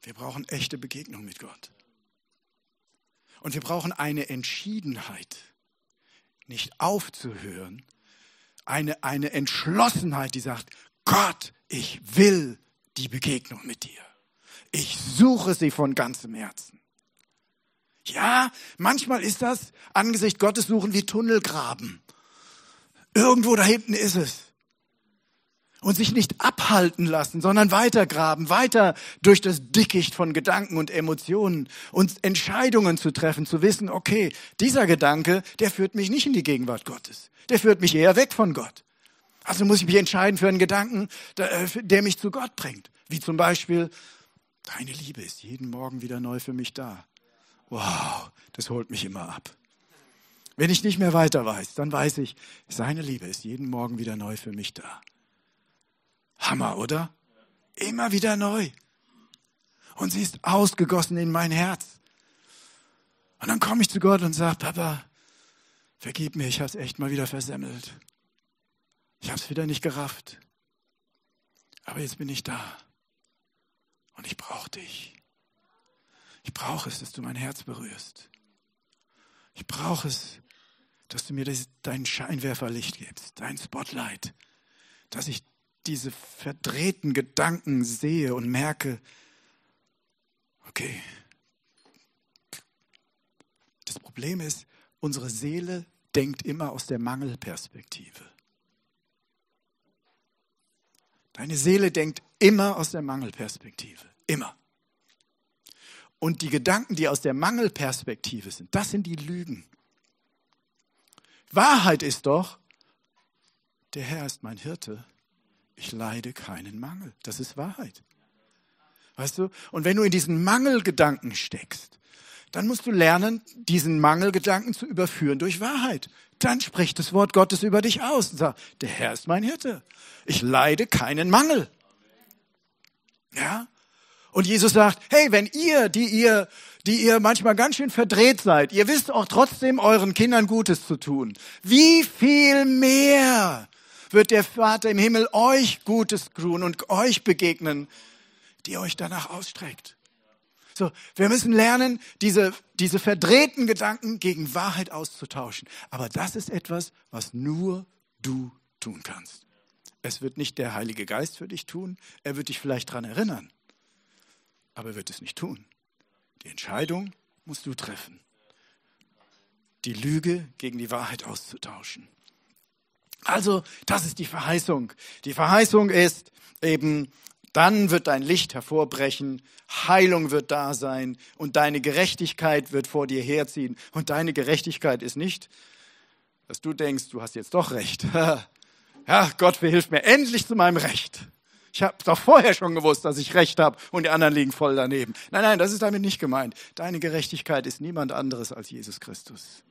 Speaker 2: Wir brauchen echte Begegnung mit Gott. Und wir brauchen eine Entschiedenheit, nicht aufzuhören, eine, eine Entschlossenheit, die sagt, Gott, ich will die Begegnung mit dir. Ich suche sie von ganzem Herzen. Ja, manchmal ist das Angesicht Gottes suchen wie Tunnelgraben. Irgendwo da hinten ist es. Und sich nicht abhalten lassen, sondern weitergraben, weiter durch das Dickicht von Gedanken und Emotionen und Entscheidungen zu treffen, zu wissen, okay, dieser Gedanke, der führt mich nicht in die Gegenwart Gottes. Der führt mich eher weg von Gott. Also muss ich mich entscheiden für einen Gedanken, der mich zu Gott bringt. Wie zum Beispiel, deine Liebe ist jeden Morgen wieder neu für mich da. Wow, das holt mich immer ab. Wenn ich nicht mehr weiter weiß, dann weiß ich, seine Liebe ist jeden Morgen wieder neu für mich da. Hammer, oder? Immer wieder neu. Und sie ist ausgegossen in mein Herz. Und dann komme ich zu Gott und sage, Papa, vergib mir, ich habe es echt mal wieder versemmelt. Ich habe es wieder nicht gerafft. Aber jetzt bin ich da. Und ich brauche dich. Ich brauche es, dass du mein Herz berührst. Ich brauche es, dass du mir dein Scheinwerferlicht gibst, dein Spotlight, dass ich diese verdrehten Gedanken sehe und merke, okay, das Problem ist, unsere Seele denkt immer aus der Mangelperspektive. Deine Seele denkt immer aus der Mangelperspektive. Immer. Und die Gedanken, die aus der Mangelperspektive sind, das sind die Lügen. Wahrheit ist doch, der Herr ist mein Hirte, ich leide keinen Mangel. Das ist Wahrheit. Weißt du? Und wenn du in diesen Mangelgedanken steckst, dann musst du lernen, diesen Mangelgedanken zu überführen durch Wahrheit. Dann spricht das Wort Gottes über dich aus und sagt, der Herr ist mein Hirte. Ich leide keinen Mangel. Ja? Und Jesus sagt, hey, wenn ihr, die ihr, die ihr manchmal ganz schön verdreht seid, ihr wisst auch trotzdem euren Kindern Gutes zu tun. Wie viel mehr wird der Vater im Himmel euch Gutes tun und euch begegnen, die euch danach ausstreckt. So, wir müssen lernen, diese, diese verdrehten Gedanken gegen Wahrheit auszutauschen. Aber das ist etwas, was nur du tun kannst. Es wird nicht der Heilige Geist für dich tun. Er wird dich vielleicht daran erinnern. Aber er wird es nicht tun. Die Entscheidung musst du treffen. Die Lüge gegen die Wahrheit auszutauschen. Also, das ist die Verheißung. Die Verheißung ist eben, dann wird dein Licht hervorbrechen, Heilung wird da sein und deine Gerechtigkeit wird vor dir herziehen. Und deine Gerechtigkeit ist nicht, dass du denkst, du hast jetzt doch recht. Ja, Gott verhilft mir endlich zu meinem Recht. Ich habe doch vorher schon gewusst, dass ich recht habe und die anderen liegen voll daneben. Nein, nein, das ist damit nicht gemeint. Deine Gerechtigkeit ist niemand anderes als Jesus Christus.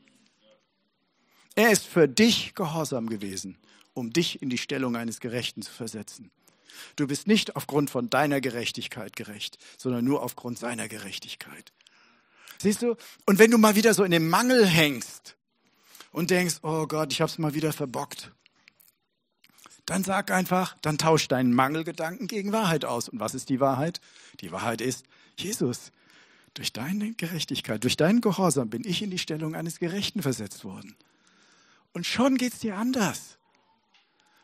Speaker 2: Er ist für dich gehorsam gewesen, um dich in die Stellung eines Gerechten zu versetzen. Du bist nicht aufgrund von deiner Gerechtigkeit gerecht, sondern nur aufgrund seiner Gerechtigkeit. Siehst du? Und wenn du mal wieder so in dem Mangel hängst und denkst, oh Gott, ich habe es mal wieder verbockt, dann sag einfach, dann tausch deinen Mangelgedanken gegen Wahrheit aus. Und was ist die Wahrheit? Die Wahrheit ist, Jesus, durch deine Gerechtigkeit, durch deinen Gehorsam bin ich in die Stellung eines Gerechten versetzt worden. Und schon geht es dir anders.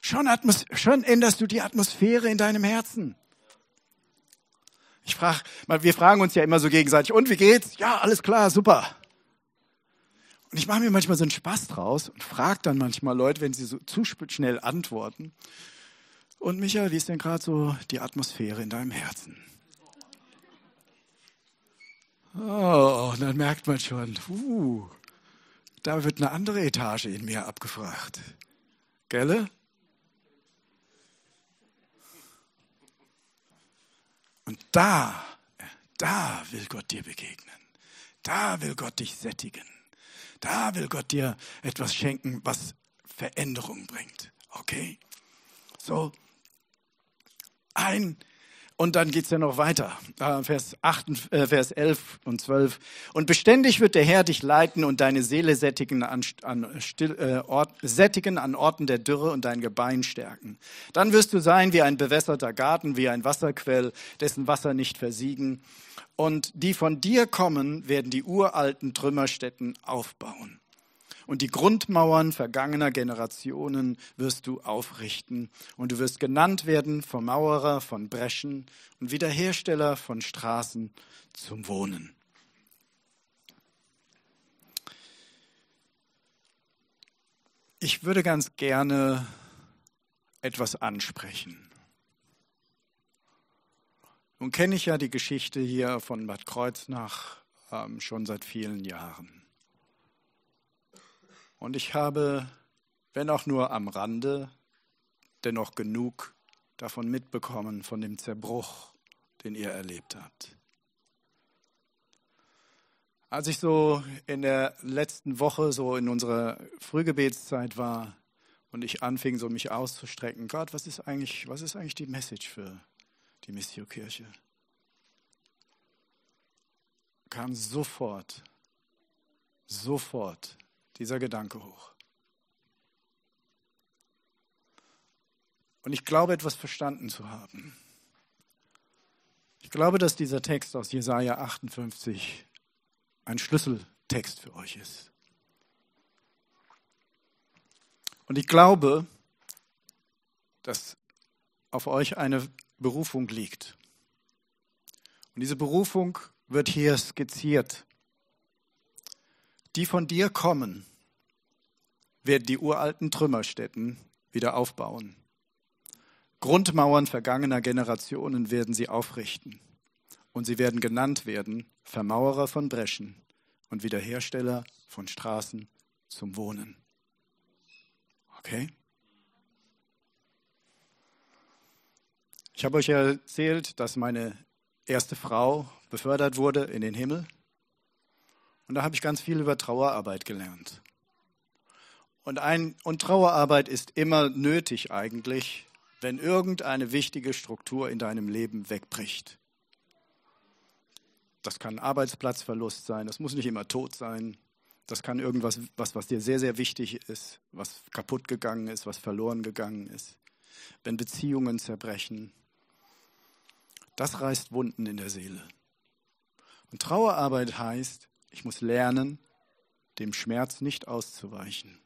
Speaker 2: Schon, schon änderst du die Atmosphäre in deinem Herzen. Ich frage, wir fragen uns ja immer so gegenseitig, und wie geht's? Ja, alles klar, super. Und ich mache mir manchmal so einen Spaß draus und frage dann manchmal Leute, wenn sie so zu schnell antworten. Und Michael, wie ist denn gerade so die Atmosphäre in deinem Herzen? Oh, und dann merkt man schon, uh, da wird eine andere Etage in mir abgefragt. Gelle? Und da, da will Gott dir begegnen. Da will Gott dich sättigen. Da will Gott dir etwas schenken, was Veränderung bringt. Okay? So, ein und dann geht's ja noch weiter, äh, Vers, 8, äh, Vers 11 und 12. Und beständig wird der Herr dich leiten und deine Seele sättigen an, an, still, äh, Ort, sättigen an Orten der Dürre und dein Gebein stärken. Dann wirst du sein wie ein bewässerter Garten, wie ein Wasserquell, dessen Wasser nicht versiegen. Und die von dir kommen, werden die uralten Trümmerstätten aufbauen und die Grundmauern vergangener Generationen wirst du aufrichten. Und du wirst genannt werden Vermauerer von Breschen und Wiederhersteller von Straßen zum Wohnen. Ich würde ganz gerne etwas ansprechen. Nun kenne ich ja die Geschichte hier von Bad Kreuznach ähm, schon seit vielen Jahren. Und ich habe, wenn auch nur am Rande, dennoch genug davon mitbekommen, von dem Zerbruch, den ihr erlebt habt. Als ich so in der letzten Woche, so in unserer Frühgebetszeit war und ich anfing, so mich auszustrecken, Gott, was ist eigentlich, was ist eigentlich die Message für die Missio-Kirche? Kam sofort, sofort dieser Gedanke hoch. Und ich glaube, etwas verstanden zu haben. Ich glaube, dass dieser Text aus Jesaja 58 ein Schlüsseltext für euch ist. Und ich glaube, dass auf euch eine Berufung liegt. Und diese Berufung wird hier skizziert die von dir kommen, werden die uralten Trümmerstätten wieder aufbauen. Grundmauern vergangener Generationen werden sie aufrichten. Und sie werden genannt werden Vermauerer von Breschen und Wiederhersteller von Straßen zum Wohnen. Okay? Ich habe euch erzählt, dass meine erste Frau befördert wurde in den Himmel. Und da habe ich ganz viel über Trauerarbeit gelernt. Und, ein, und Trauerarbeit ist immer nötig eigentlich, wenn irgendeine wichtige Struktur in deinem Leben wegbricht. Das kann Arbeitsplatzverlust sein, das muss nicht immer tot sein. Das kann irgendwas, was, was dir sehr, sehr wichtig ist, was kaputt gegangen ist, was verloren gegangen ist. Wenn Beziehungen zerbrechen, das reißt Wunden in der Seele. Und Trauerarbeit heißt, ich muss lernen, dem Schmerz nicht auszuweichen.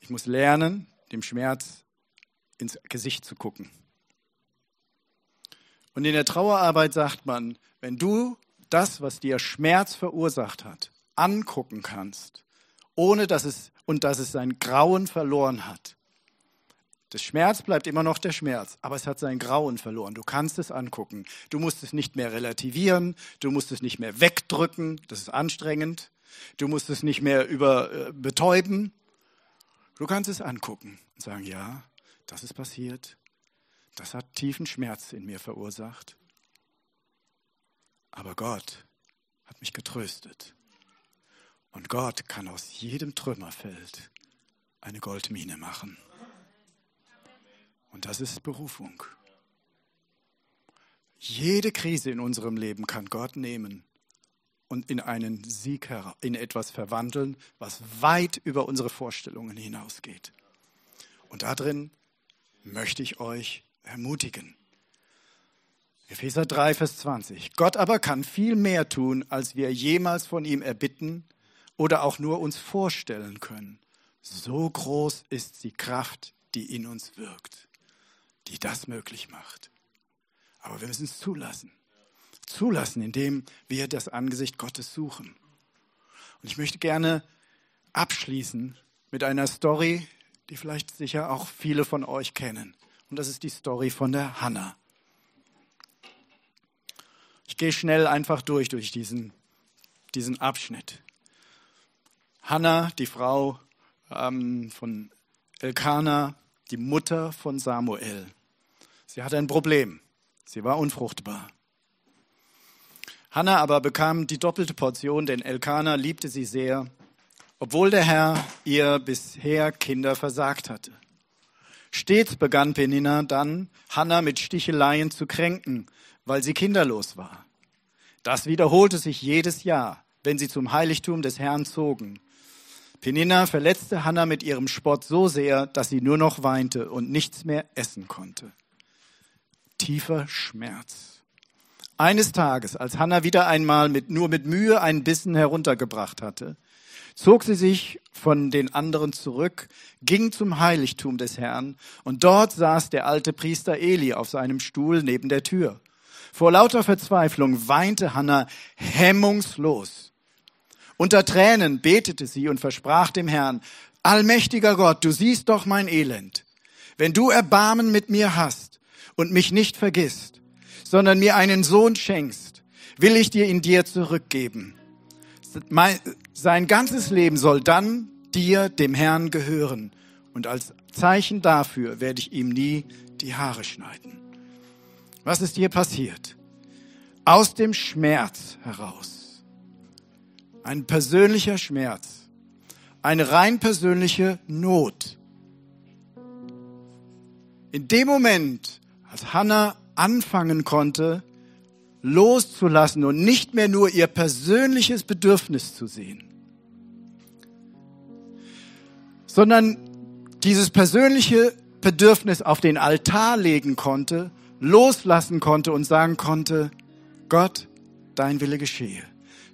Speaker 2: Ich muss lernen, dem Schmerz ins Gesicht zu gucken. Und in der Trauerarbeit sagt man, wenn du das, was dir Schmerz verursacht hat, angucken kannst, ohne dass es und dass es sein Grauen verloren hat, der Schmerz bleibt immer noch der Schmerz, aber es hat sein Grauen verloren. Du kannst es angucken. Du musst es nicht mehr relativieren, du musst es nicht mehr wegdrücken, das ist anstrengend. Du musst es nicht mehr über äh, betäuben. Du kannst es angucken und sagen, ja, das ist passiert. Das hat tiefen Schmerz in mir verursacht. Aber Gott hat mich getröstet. Und Gott kann aus jedem Trümmerfeld eine Goldmine machen. Und das ist Berufung. Jede Krise in unserem Leben kann Gott nehmen und in einen Sieg, in etwas verwandeln, was weit über unsere Vorstellungen hinausgeht. Und darin möchte ich euch ermutigen. Epheser 3, Vers 20. Gott aber kann viel mehr tun, als wir jemals von ihm erbitten oder auch nur uns vorstellen können. So groß ist die Kraft, die in uns wirkt die das möglich macht. Aber wir müssen es zulassen. Zulassen, indem wir das Angesicht Gottes suchen. Und ich möchte gerne abschließen mit einer Story, die vielleicht sicher auch viele von euch kennen. Und das ist die Story von der Hannah. Ich gehe schnell einfach durch, durch diesen, diesen Abschnitt. Hannah, die Frau ähm, von Elkanah, die Mutter von Samuel. Sie hatte ein Problem. Sie war unfruchtbar. Hannah aber bekam die doppelte Portion, denn Elkanah liebte sie sehr, obwohl der Herr ihr bisher Kinder versagt hatte. Stets begann Penina dann, Hannah mit Sticheleien zu kränken, weil sie kinderlos war. Das wiederholte sich jedes Jahr, wenn sie zum Heiligtum des Herrn zogen. Penina verletzte Hannah mit ihrem Spott so sehr, dass sie nur noch weinte und nichts mehr essen konnte tiefer Schmerz. Eines Tages, als Hannah wieder einmal mit, nur mit Mühe einen Bissen heruntergebracht hatte, zog sie sich von den anderen zurück, ging zum Heiligtum des Herrn, und dort saß der alte Priester Eli auf seinem Stuhl neben der Tür. Vor lauter Verzweiflung weinte Hannah hemmungslos. Unter Tränen betete sie und versprach dem Herrn, Allmächtiger Gott, du siehst doch mein Elend. Wenn du Erbarmen mit mir hast, und mich nicht vergisst, sondern mir einen Sohn schenkst, will ich dir in dir zurückgeben. Sein ganzes Leben soll dann dir, dem Herrn, gehören. Und als Zeichen dafür werde ich ihm nie die Haare schneiden. Was ist dir passiert? Aus dem Schmerz heraus. Ein persönlicher Schmerz. Eine rein persönliche Not. In dem Moment, als Hannah anfangen konnte, loszulassen und nicht mehr nur ihr persönliches Bedürfnis zu sehen, sondern dieses persönliche Bedürfnis auf den Altar legen konnte, loslassen konnte und sagen konnte, Gott, dein Wille geschehe.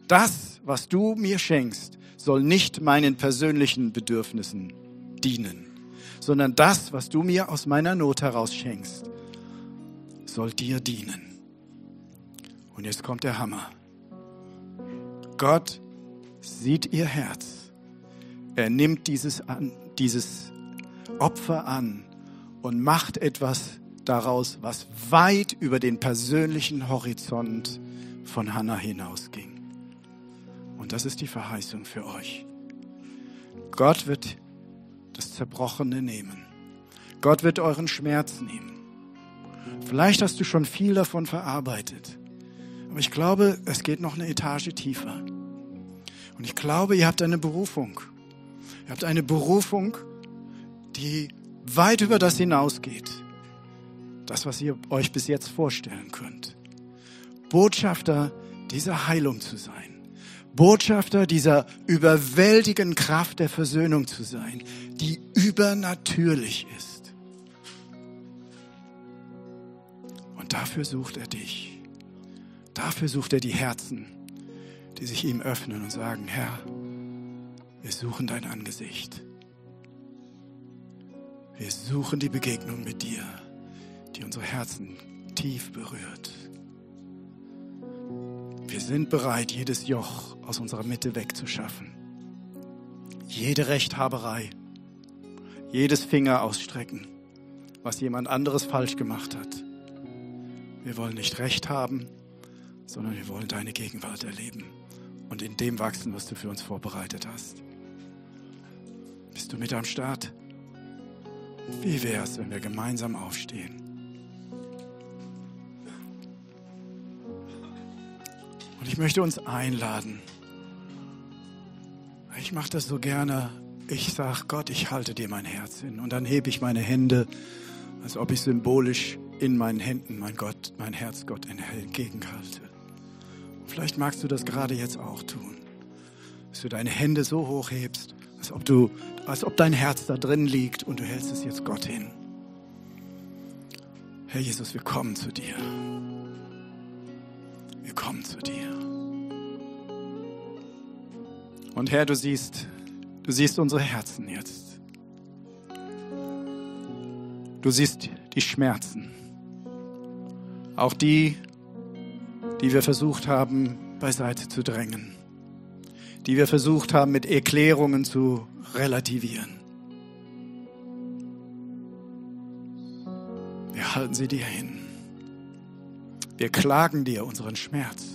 Speaker 2: Das, was du mir schenkst, soll nicht meinen persönlichen Bedürfnissen dienen, sondern das, was du mir aus meiner Not heraus schenkst, soll dir dienen. Und jetzt kommt der Hammer. Gott sieht ihr Herz. Er nimmt dieses, an, dieses Opfer an und macht etwas daraus, was weit über den persönlichen Horizont von Hannah hinausging. Und das ist die Verheißung für euch. Gott wird das Zerbrochene nehmen. Gott wird euren Schmerz nehmen. Vielleicht hast du schon viel davon verarbeitet. Aber ich glaube, es geht noch eine Etage tiefer. Und ich glaube, ihr habt eine Berufung. Ihr habt eine Berufung, die weit über das hinausgeht. Das, was ihr euch bis jetzt vorstellen könnt. Botschafter dieser Heilung zu sein. Botschafter dieser überwältigenden Kraft der Versöhnung zu sein, die übernatürlich ist. Dafür sucht er dich. Dafür sucht er die Herzen, die sich ihm öffnen und sagen, Herr, wir suchen dein Angesicht. Wir suchen die Begegnung mit dir, die unsere Herzen tief berührt. Wir sind bereit, jedes Joch aus unserer Mitte wegzuschaffen. Jede Rechthaberei, jedes Finger ausstrecken, was jemand anderes falsch gemacht hat. Wir wollen nicht Recht haben, sondern wir wollen deine Gegenwart erleben und in dem wachsen, was du für uns vorbereitet hast. Bist du mit am Start? Wie wäre es, wenn wir gemeinsam aufstehen? Und ich möchte uns einladen. Ich mache das so gerne. Ich sage, Gott, ich halte dir mein Herz hin. Und dann hebe ich meine Hände, als ob ich symbolisch in meinen Händen mein Gott, mein Herz Gott entgegenhalte. Vielleicht magst du das gerade jetzt auch tun. Dass du deine Hände so hoch hebst, als ob, du, als ob dein Herz da drin liegt und du hältst es jetzt Gott hin. Herr Jesus, wir kommen zu dir. Wir kommen zu dir. Und Herr, du siehst, du siehst unsere Herzen jetzt. Du siehst die Schmerzen. Auch die, die wir versucht haben, beiseite zu drängen. Die wir versucht haben, mit Erklärungen zu relativieren. Wir halten sie dir hin. Wir klagen dir unseren Schmerz.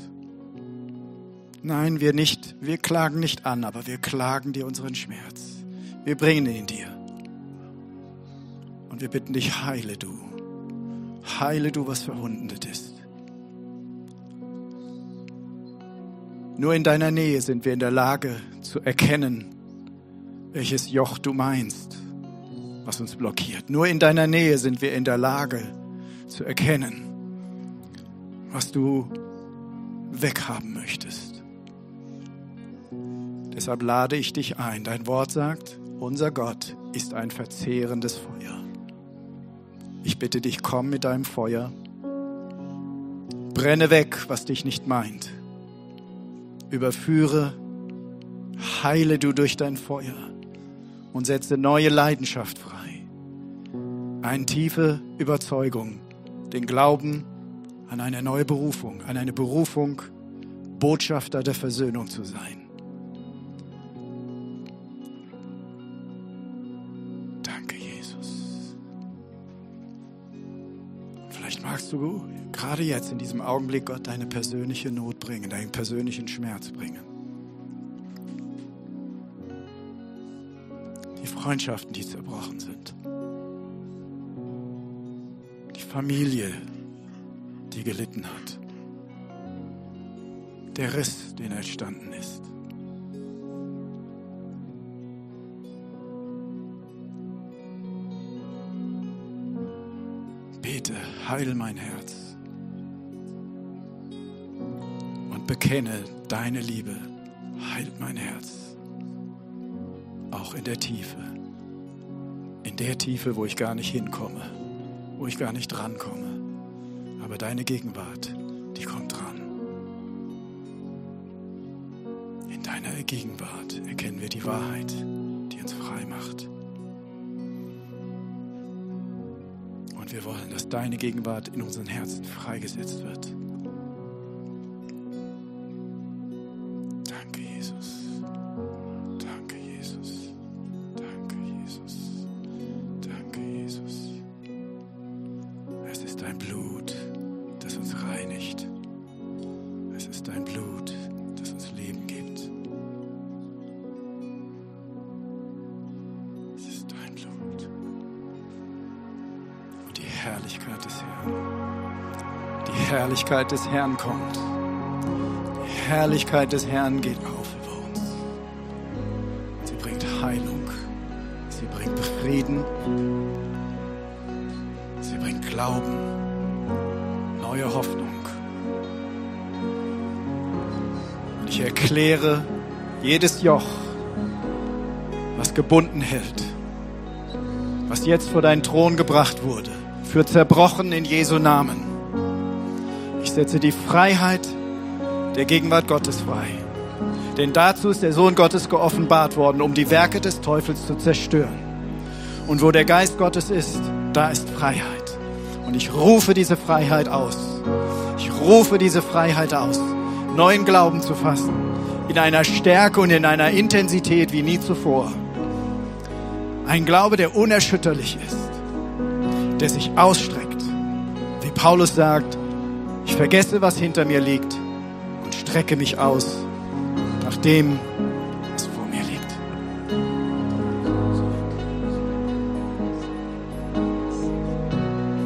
Speaker 2: Nein, wir nicht, wir klagen nicht an, aber wir klagen dir unseren Schmerz. Wir bringen ihn dir. Und wir bitten dich, heile du. Heile du, was verwundet ist. Nur in deiner Nähe sind wir in der Lage zu erkennen, welches Joch du meinst, was uns blockiert. Nur in deiner Nähe sind wir in der Lage zu erkennen, was du weghaben möchtest. Deshalb lade ich dich ein. Dein Wort sagt, unser Gott ist ein verzehrendes Feuer. Ich bitte dich, komm mit deinem Feuer. Brenne weg, was dich nicht meint. Überführe, heile du durch dein Feuer und setze neue Leidenschaft frei. Eine tiefe Überzeugung, den Glauben an eine neue Berufung, an eine Berufung, Botschafter der Versöhnung zu sein. Du gerade jetzt in diesem Augenblick Gott deine persönliche Not bringen, deinen persönlichen Schmerz bringen. Die Freundschaften, die zerbrochen sind. Die Familie, die gelitten hat. Der Riss, den entstanden ist. Heil mein Herz und bekenne deine Liebe, heilt mein Herz, auch in der Tiefe, in der Tiefe, wo ich gar nicht hinkomme, wo ich gar nicht drankomme. Aber deine Gegenwart, die kommt dran. In deiner Gegenwart erkennen wir die Wahrheit, deine Gegenwart in unseren Herzen freigesetzt wird. Herrlichkeit des Herrn. Die Herrlichkeit des Herrn kommt. Die Herrlichkeit des Herrn geht auf über uns. Sie bringt Heilung. Sie bringt Frieden. Sie bringt Glauben. Neue Hoffnung. Und ich erkläre jedes Joch, was gebunden hält, was jetzt vor deinen Thron gebracht wurde, für zerbrochen in Jesu Namen. Ich setze die Freiheit der Gegenwart Gottes frei. Denn dazu ist der Sohn Gottes geoffenbart worden, um die Werke des Teufels zu zerstören. Und wo der Geist Gottes ist, da ist Freiheit. Und ich rufe diese Freiheit aus. Ich rufe diese Freiheit aus, neuen Glauben zu fassen, in einer Stärke und in einer Intensität wie nie zuvor. Ein Glaube, der unerschütterlich ist, der sich ausstreckt. Wie Paulus sagt, ich vergesse, was hinter mir liegt und strecke mich aus nach dem,